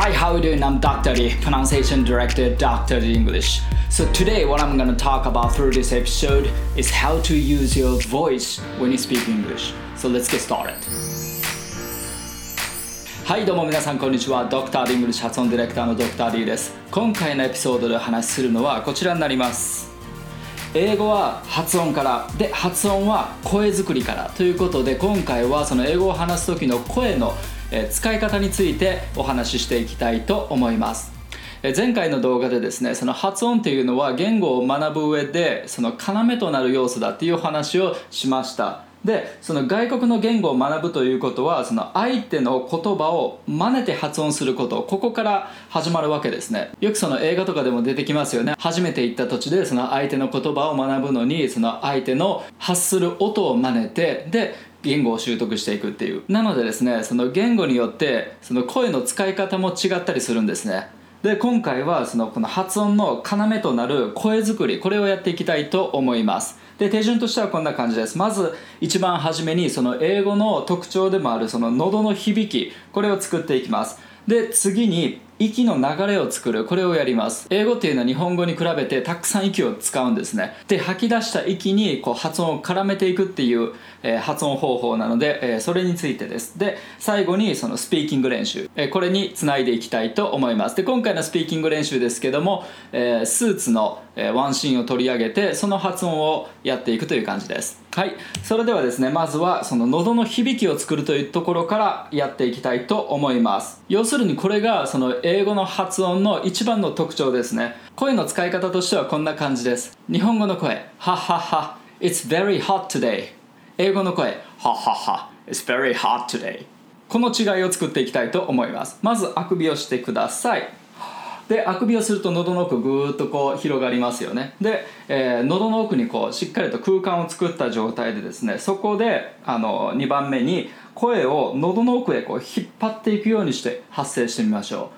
Hi, how you doing? I'm Dr. Lee, pronunciation director, Dr. Lee English. So today, what I'm gonna talk about through this episode is how to use your voice when you speak English. So let's get started. はいどうも皆さんこんにちはドクターリングリッシュ発音ディレクターのドクター D です今回のエピソードでお話しするのはこちらになります英語は発音からで発音は声作りからということで今回はその英語を話す時の声の使い方についてお話ししていきたいと思います。前回の動画でですねその発音っていうのは言語を学ぶ上でその要となる要素だっていうお話をしました。でその外国の言語を学ぶということはその相手の言葉を真似て発音すること。ここから始まるわけですね。よくその映画とかでも出てきますよね。初めて行った土地でその相手の言葉を学ぶのにその相手の発する音を真似てで言語を習得していくっていう。なのでですねその言語によってその声の使い方も違ったりするんですね。で今回はそのこの発音の要となる声作りこれをやっていきたいと思います。で手順としてはこんな感じです。まず一番初めにその英語の特徴でもあるその喉の響きこれを作っていきます。で次に息の流れを作るこれをやります。英語っていうのは日本語に比べてたくさん息を使うんですね。で吐き出した息にこう発音を絡めていくっていう、えー、発音方法なので、えー、それについてです。で最後にそのスピーキング練習、えー、これにつないでいきたいと思います。で今回のスピーキング練習ですけども、えスーツの、えワンシーンを取り上げてその発音をやっていくという感じです。はい。それではですねまずはその喉の響きを作るというところからやっていきたいと思います。要するにこれがその英語の発音の一番の特徴ですね。声の使い方としてはこんな感じです。日本語の声。ははは。It's very hot today. 英語の声。ははは It's very hot today. この違いを作っていきたいと思います。まずあくびをしてください。であくびをすると喉の奥ぐーっとこう広がりますよね。で、えー、喉の奥にこうしっかりと空間を作った状態でですねそこであの2番目に声を喉の奥へこう引っ張っていくようにして発声してみましょ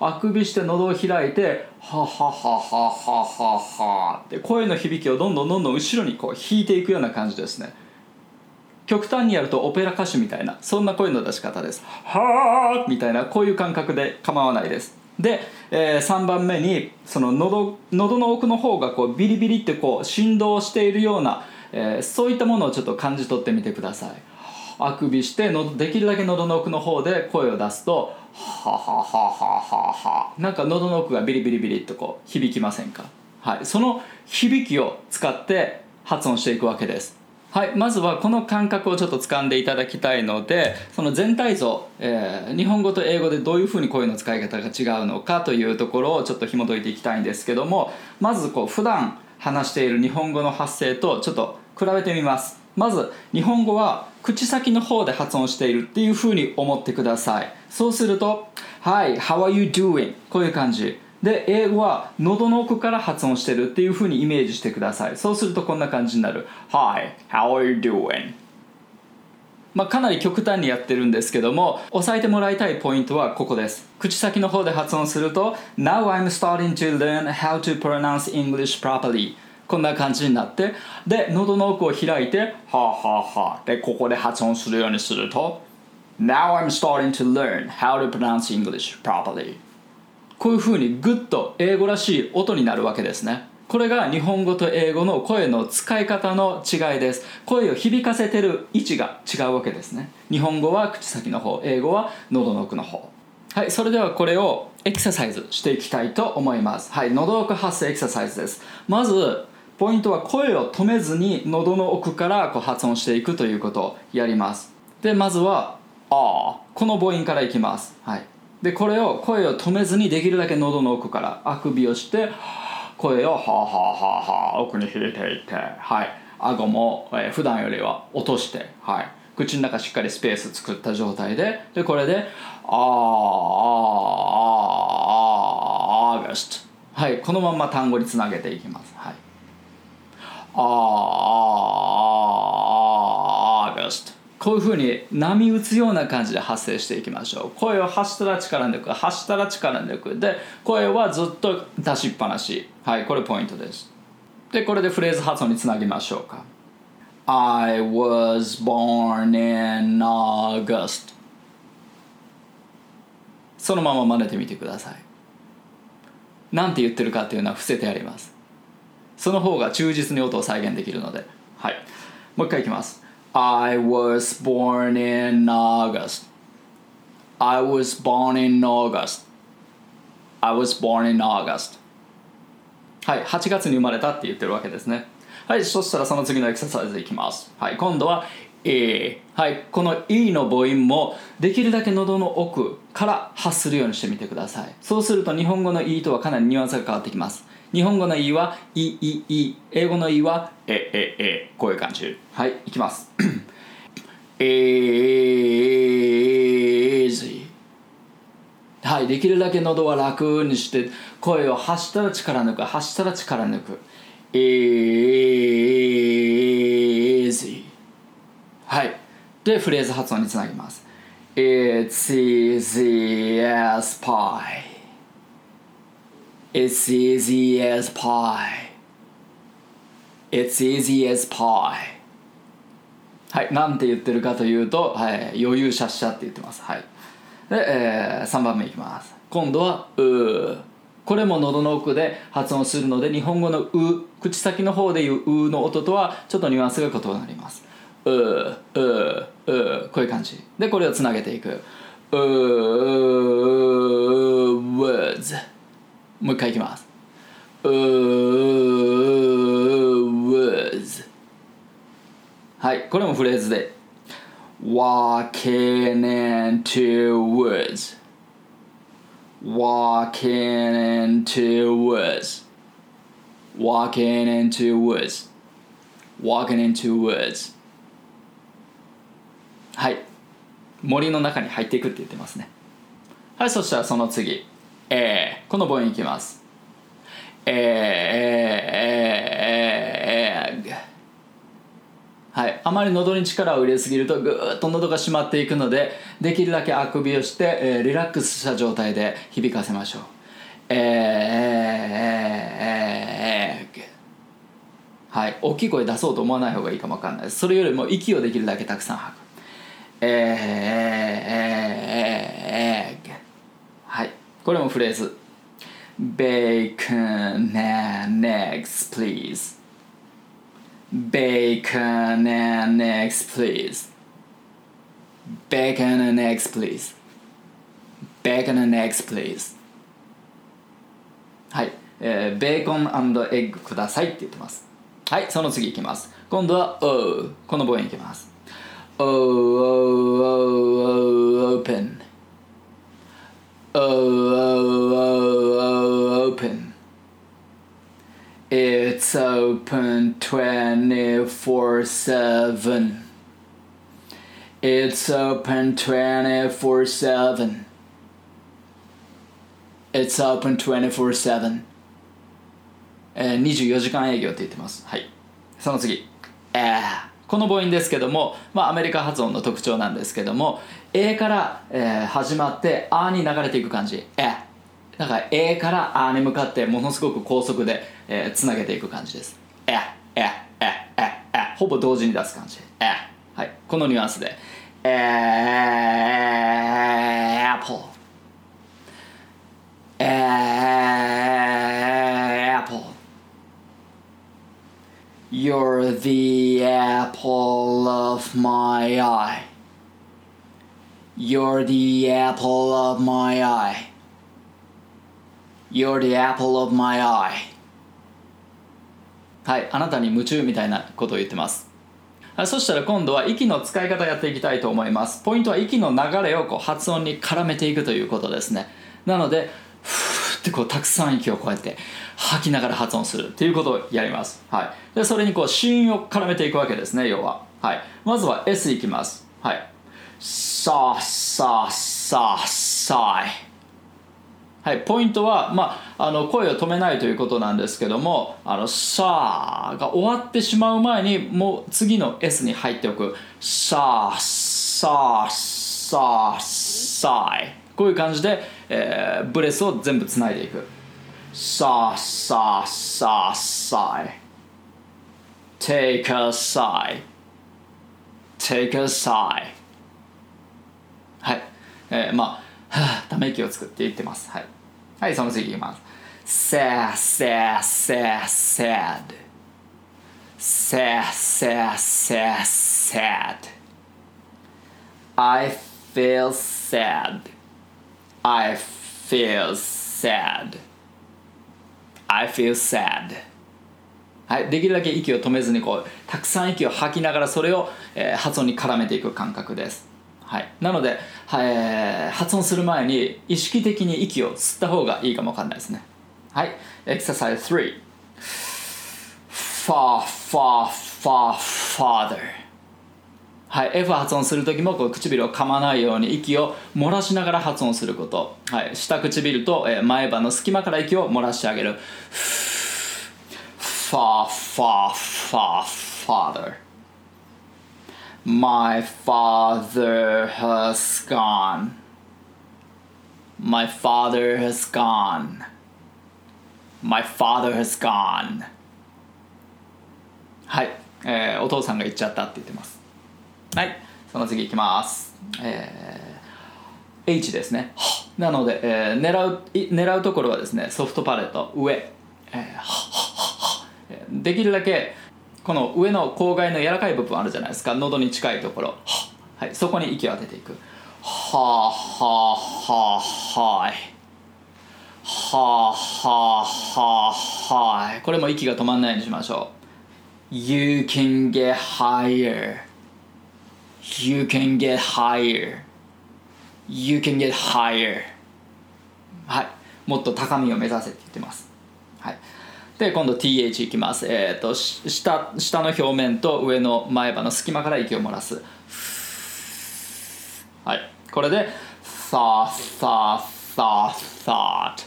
う。あくびして喉を開いてはははははははって声の響きをどんどんどんどん後ろにこう引いていくような感じですね極端にやるとオペラ歌手みたいなそんな声の出し方です。はあみたいなこういう感覚で構わないです。で、えー、3番目にその喉喉の奥の方がこうビリビリってこう振動しているような、えー、そういったものをちょっと感じ取ってみてください。あくびしてのできるだけ喉の奥の方で声を出すとはははははは。なんか喉の奥がビリビリビリっとこう響きませんか？はい。その響きを使って発音していくわけですはいまずはこの感覚をちょっと掴んでいただきたいのでその全体像、えー、日本語と英語でどういうふうに声の使い方が違うのかというところをちょっと紐解いていきたいんですけどもまずこう普段話している日本語の発声とちょっと比べてみます。まず日本語は口先の方で発音しているっていうふうに思ってください。そうすると「Hi, how are you doing?」こういう感じ。で英語は喉の奥から発音してるっていうふうにイメージしてください。そうするとこんな感じになる。Hi, how are you doing? まあ、かなり極端にやってるんですけども押さえてもらいたいポイントはここです。口先の方で発音すると Now I'm starting to learn how to pronounce English properly. こんな感じになってで喉の奥を開いてはあはあはあでここで発音するようにすると Now I'm starting to learn how to pronounce English properly. こういうふうにグッと英語らしい音になるわけですね。これが日本語と英語の声の使い方の違いです。声を響かせてる位置が違うわけですね。日本語は口先の方英語は喉の奥の方。はいそれではこれをエクササイズしていきたいと思います。はい喉奥発声エクササイズです。まずポイントは声を止めずに喉の奥からこう発音していくということをやります。でまずは「あ」この母音からいきます。はい。でこれを声を止めずにできるだけ喉の奥からあくびをして声をはあはあはあはあ奥に入れていってはい顎も、えー、普段よりは落としてはい口の中しっかりスペース作った状態ででこれで「ああああああーガスト」はいこのまま単語につなげていきますはいああ、ーガスト。こういうふうに波打つような感じで発声していきましょう。声を発したら力抜く、発したら力抜く。で、声はずっと出しっぱなし。はい、これポイントです。で、これでフレーズ発音につなぎましょうか。I was born in August. そのまま真似てみてくださいなんて言ってるかっていうのは伏せてありますその方が忠実に音を再現できるのではいもう一回いきます I was born in August. I was born in August. I was born in August. はい8月に生まれたって言ってるわけですね。はいそしたらその次のエクササイズいきます。はい今度は A はいこの E の母音もできるだけ喉の奥から発するようにしてみてください。そうすると日本語の E とはかなりニュアンスが変わってきます。日本語の E は E E E 英語の E はえええこういう感じ。はいいきます。easy はいできるだけ喉は楽にして声を発したら力抜く。発したら力抜く。easy はい。でフレーズ発音につなぎます。It's easy as pie It's easy as pie It's easy as pie はい、なんて言ってるかというと、はい、余裕しゃっしゃって言ってます。はい。で、えー、3番目いきます。今度は、うー。これも喉の奥で発音するので、日本語のう、口先の方で言ううの音とはちょっとニュアンスが異なります。うー、うー、うー、こういう感じ。で、これをつなげていく。うー、words。もう一回いきます。words。はい、これもフレーズで Walking into woods Walking into woods Walking into woods Walking into woods はい森の中に入っていくって言ってますねはいそしたらその次えー、この母音いきます。えー、えー、えー、はい、あまり喉に力を入れすぎるとぐーっと喉が締まっていくのでできるだけあくびをして、えー、リラックスした状態で響かせましょう。えー、えー、えー、はい。大きい声出そうと思わない方がいいかもわかんないです。それよりも息をできるだけたくさん吐く。え、えー、えー、えー、はいこれもフレーズ Bacon and eggs please Bacon and eggs, please. Bacon and eggs, please. Bacon and eggs, please. はい、えー、ベーコンエッグくださいって言ってます。はい、その次いきます。今度は O。この母音いきます。O, O, O, O, open. O, O, O, open. It's open 24 7. It's open 24 7. It's open 24 7. えー、24時間営業って言ってます。はい。その次。えー、この母音ですけども、まあ、アメリカ発音の特徴なんですけども、A から、えー、始まって、あに流れていく感じ。えー。だから A から A に向かってものすごく高速で、えー、つなげていく感じです。え、え、え、え、え、ほぼ同時に出す感じ。え、はい。このニュアンスで。え、Apple。え、Apple。You're the apple of my eye. You're the apple of my eye. You're the apple of my eye はいあなたに夢中みたいなことを言ってます。そしたら今度は息の使い方やっていきたいと思います。ポイントは息の流れをこう発音に絡めていくということですね。なのでふーってこうたくさん息をこうやって吐きながら発音するっていうことをやります。はい。でそれにこう子音を絡めていくわけですね要は。はい。まずは S いきます。はい。さあさあさあさあ。はい、ポイントは、まあ、あの声を止めないということなんですけども「あのさあ」が終わってしまう前にもう次の S に入っておく「さあさあさあさあ」こういう感じで、えー、ブレスを全部つないでいく「さあさあさあさあ」Take a sigh. Take a sigh. はい、えー、まあため息を作って言ってます。はい。はい、その次いきます。sad, sad, sad, sad. sad, sad, sad, sad. I feel sad. I feel sad. I feel sad. はい、できるだけ息を止めずにこうたくさん息を吐きながらそれを、えー、発音に絡めていく感覚です。はい、なので、えー、発音する前に意識的に息を吸った方がいいかもわかんないですね。はい。エクササイズ3 far far far father はい、F 発音する時もこう唇を噛まないように息を漏らしながら発音すること、はい、下唇と前歯の隙間から息を漏らしてあげる。Far, far, far father. My father has gone. My father has gone. My father has gone. はい、えー、お父さんが言っちゃったって言ってます。はい、その次いきます。えー、H ですね。なので、えー、狙う狙うところはですね、ソフトパレット上。えーできるだけこの上の口外の柔らかい部分あるじゃないですか。喉に近いところ、はい、そこに息を当てていく。はあはあはあはいはあはあはあはいこれも息が止まんないようにしましょう。You can get higher. You can get higher. You can get higher. はい。もっと高みを目指せって言ってます。はい。で今度 TH いきます、えーと、下下の表面と上の前歯の隙間から息を漏らすはいこれで Tha tha tha thought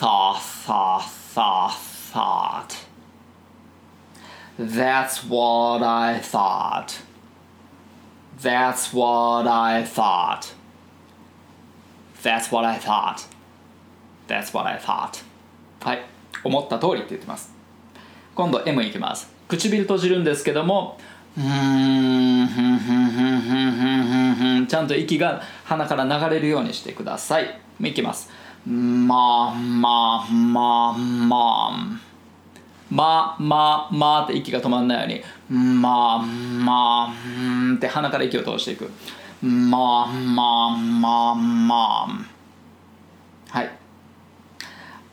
Tha tha tha thought That's what I thought That's what I thought That's what I thought That's what I thought はい思った通りって言ってます。今度 M いきます。唇閉じるんですけどもちゃんと息が鼻から流れるようにしてくださいいきますまあまあまあまあまあまあまあって息が止まんないようにまあまあって鼻から息を通していくまあまあまあまあはい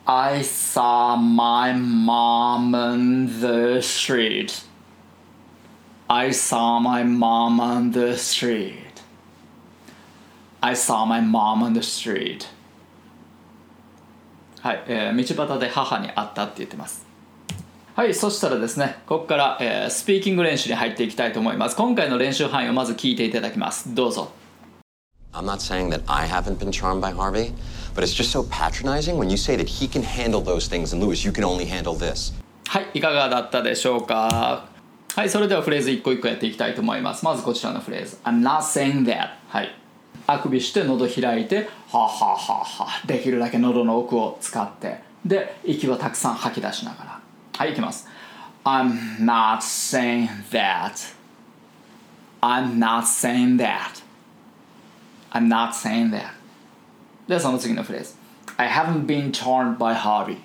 I saw my mom on the street. I saw my mom on the street. I saw my mom on the street. はい、えー、道端で母に会ったって言ってます。はい、そしたらですね、ここから、えー、スピーキング練習に入っていきたいと思います。今回の練習範囲をまず聞いていただきます。どうぞ。I'm not saying that I haven't been charmed by Harvey, but it's just so patronizing when you say that he can handle those things and Lewis, you can only handle this. はい、いかがだったでしょうかはい、それではフレーズ一個一個やっていきたいと思います。まずこちらのフレーズ。I'm not saying that. はい。あくびして喉開いて、は、ははは、できるだけ喉の奥を使って、で、息をたくさん吐き出しながら。はい、いきます。I'm not saying that. I'm not saying that. I'm not saying that ではその次のフレーズ I haven't been charmed by Harvey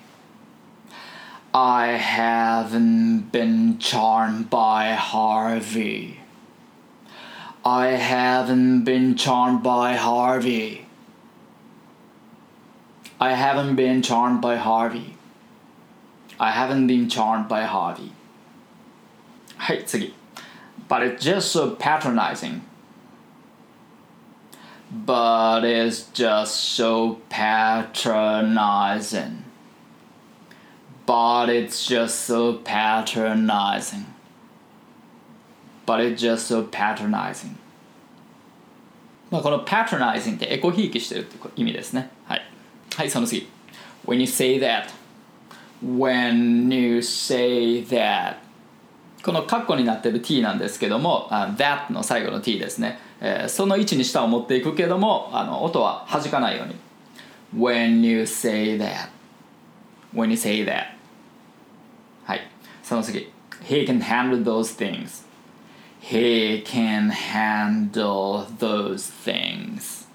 I haven't been charmed by Harvey I haven't been charmed by Harvey I haven't been charmed by Harvey I haven't been charmed by Harvey はい次 But it's just so patronizing but it's just so patronizing. But it's just so patronizing. But it's just so patronizing. まあこの patronizing ってエコひいきしてるって意味ですね。はい。はい、その次。When you say that. When you say that. このカッコになってる t なんですけども、that の最後の t ですね。 えー、その位置に舌を持っていくけどもあの音は弾かないように When you say that When you say that はいその次 He can handle those things He can handle those things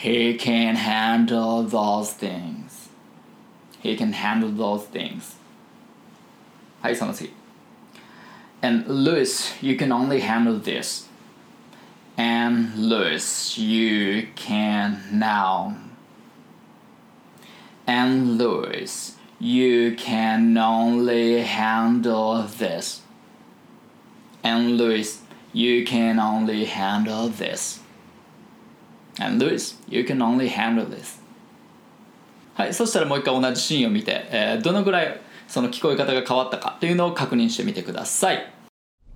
He can handle those things. He can handle those things. はい、その次。And Louis, you can only handle this. And Louis, you can now. And Louis, you can only handle this. And Louis, you can only handle this. And Louis, you can only handle this. はい、そしたらもう一回同じシーンを見て、えーどのぐらいその聞こえ方が変わったかというのを確認してみてください。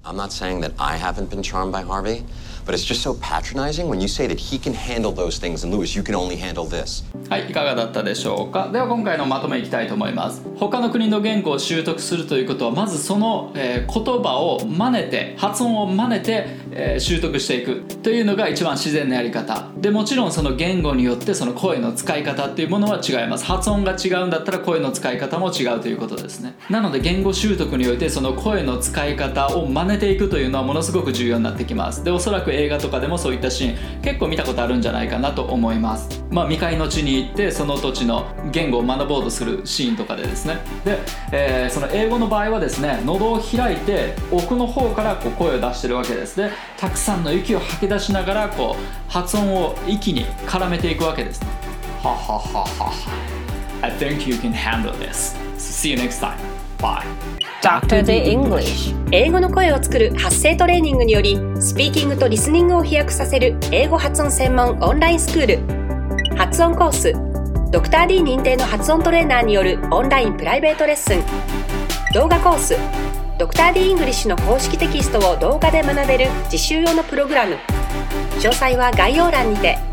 I'm not saying that I haven't been charmed by Harvey, But it's just so patronizing when you say that he can handle those things and Lewis, you can only handle this. はい、いかがだったでしょうかでは今回のまとめいきたいと思います他の国の言語を習得するということはまずその、えー言葉を真似て発音を真似て、えー習得していくというのが一番自然なやり方。でもちろんその言語によってその声の使い方っていうものは違います。発音が違うんだったら声の使い方も違うということですね。なので言語習得においてその声の使い方を真似ていくというのはものすごく重要になってきます。でおそらく映画とかでもそういったシーン結構見たことあるんじゃないかなと思います。まあ未開の地に行ってその土地の言語を学ぼうとするシーンとかでですね。で、えーその英語の場合はですね喉を開いて奥の方からこう声を出してるわけです。でたくさんの息を吐き出しながらこう発音を息に絡めていくわけです。ははははは。I think you can handle this. See you next time. Bye. Dr. The English. 英語の声を作る発声トレーニングによりスピーキングとリスニングを飛躍させる英語発音専門オンラインスクール発音コース。ドクター d 認定の発音トレーナーによるオンラインプライベートレッスン。動画コース。ドクター d イングリッシュの公式テキストを動画で学べる自習用のプログラム。詳細は概要欄にて。